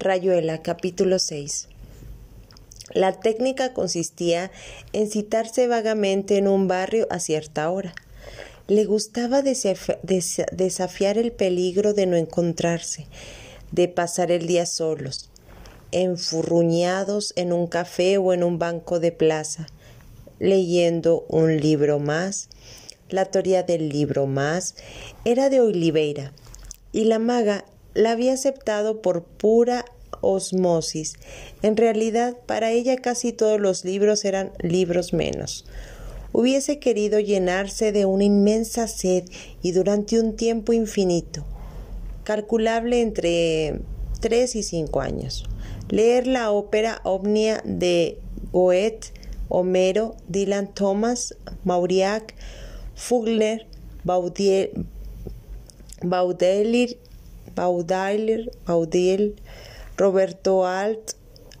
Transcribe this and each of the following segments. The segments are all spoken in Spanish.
Rayuela, capítulo 6. La técnica consistía en citarse vagamente en un barrio a cierta hora. Le gustaba desafiar el peligro de no encontrarse, de pasar el día solos, enfurruñados en un café o en un banco de plaza, leyendo un libro más. La teoría del libro más era de Oliveira, y la maga la había aceptado por pura osmosis. En realidad, para ella casi todos los libros eran libros menos. Hubiese querido llenarse de una inmensa sed y durante un tiempo infinito, calculable entre tres y cinco años. Leer la ópera Omnia de Goethe, Homero, Dylan Thomas, Mauriac, Fugler, Baudelaire, Baudelaire, Baudelaire, Roberto Alt,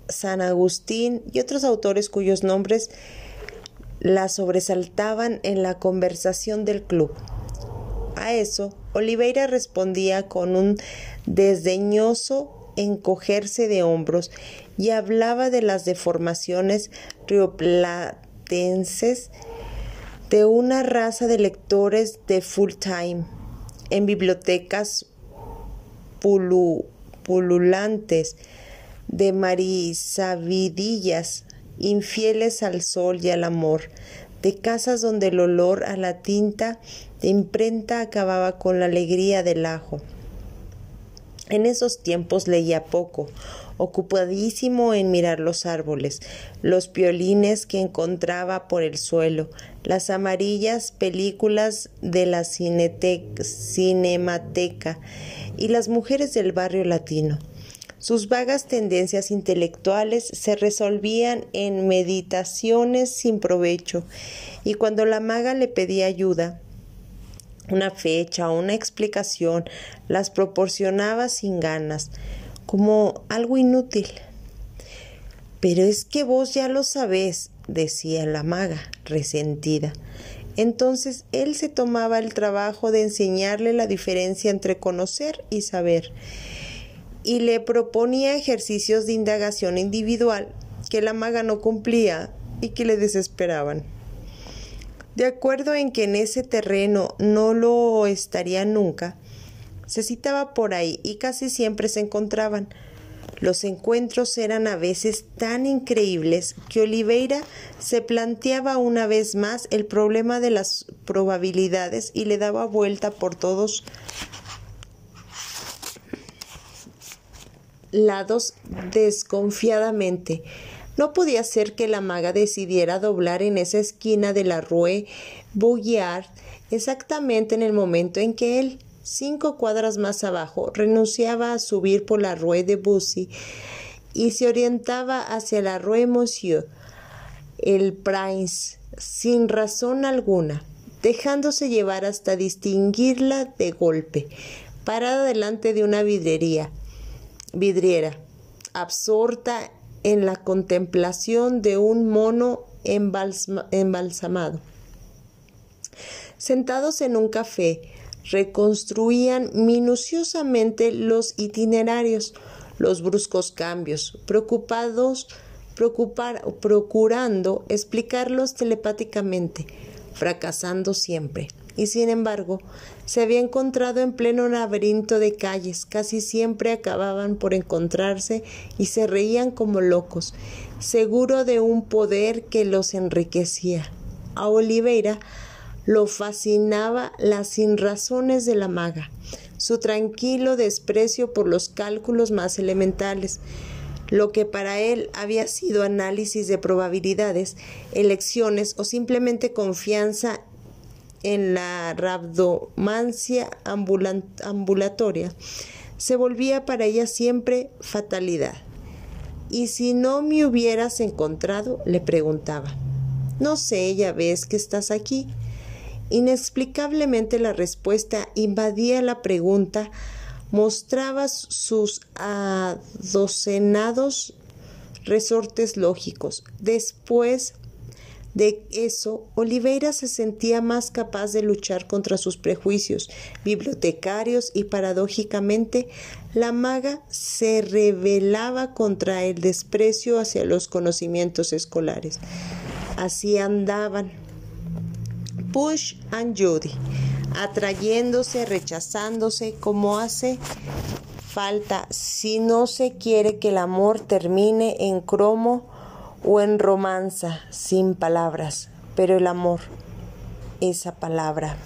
San Agustín y otros autores cuyos nombres la sobresaltaban en la conversación del club. A eso, Oliveira respondía con un desdeñoso encogerse de hombros y hablaba de las deformaciones rioplatenses de una raza de lectores de full time en bibliotecas pululantes de marisavidillas infieles al sol y al amor, de casas donde el olor a la tinta de imprenta acababa con la alegría del ajo. En esos tiempos leía poco, ocupadísimo en mirar los árboles, los piolines que encontraba por el suelo, las amarillas películas de la cinemateca y las mujeres del barrio latino. Sus vagas tendencias intelectuales se resolvían en meditaciones sin provecho, y cuando la maga le pedía ayuda, una fecha o una explicación, las proporcionaba sin ganas como algo inútil. Pero es que vos ya lo sabés, decía la maga, resentida. Entonces él se tomaba el trabajo de enseñarle la diferencia entre conocer y saber, y le proponía ejercicios de indagación individual que la maga no cumplía y que le desesperaban. De acuerdo en que en ese terreno no lo estaría nunca, se citaba por ahí y casi siempre se encontraban. Los encuentros eran a veces tan increíbles que Oliveira se planteaba una vez más el problema de las probabilidades y le daba vuelta por todos lados desconfiadamente. No podía ser que la maga decidiera doblar en esa esquina de la Rue Bouillard exactamente en el momento en que él cinco cuadras más abajo, renunciaba a subir por la Rue de Bussy y se orientaba hacia la Rue Monsieur, el Prince, sin razón alguna, dejándose llevar hasta distinguirla de golpe, parada delante de una vidrería, vidriera, absorta en la contemplación de un mono embalsamado. Sentados en un café, reconstruían minuciosamente los itinerarios, los bruscos cambios, preocupados, procurando explicarlos telepáticamente, fracasando siempre. Y sin embargo, se había encontrado en pleno laberinto de calles, casi siempre acababan por encontrarse y se reían como locos, seguro de un poder que los enriquecía. A Oliveira lo fascinaba las sinrazones de la maga, su tranquilo desprecio por los cálculos más elementales, lo que para él había sido análisis de probabilidades, elecciones o simplemente confianza en la rabdomancia ambulatoria, se volvía para ella siempre fatalidad. ¿Y si no me hubieras encontrado? le preguntaba. No sé, ya ves que estás aquí. Inexplicablemente la respuesta invadía la pregunta, mostraba sus adocenados resortes lógicos. Después De eso, Oliveira se sentía más capaz de luchar contra sus prejuicios bibliotecarios y paradójicamente la maga se rebelaba contra el desprecio hacia los conocimientos escolares. Así andaban Push and Judy, atrayéndose, rechazándose, como hace falta si no se quiere que el amor termine en cromo o en romanza sin palabras, pero el amor, esa palabra.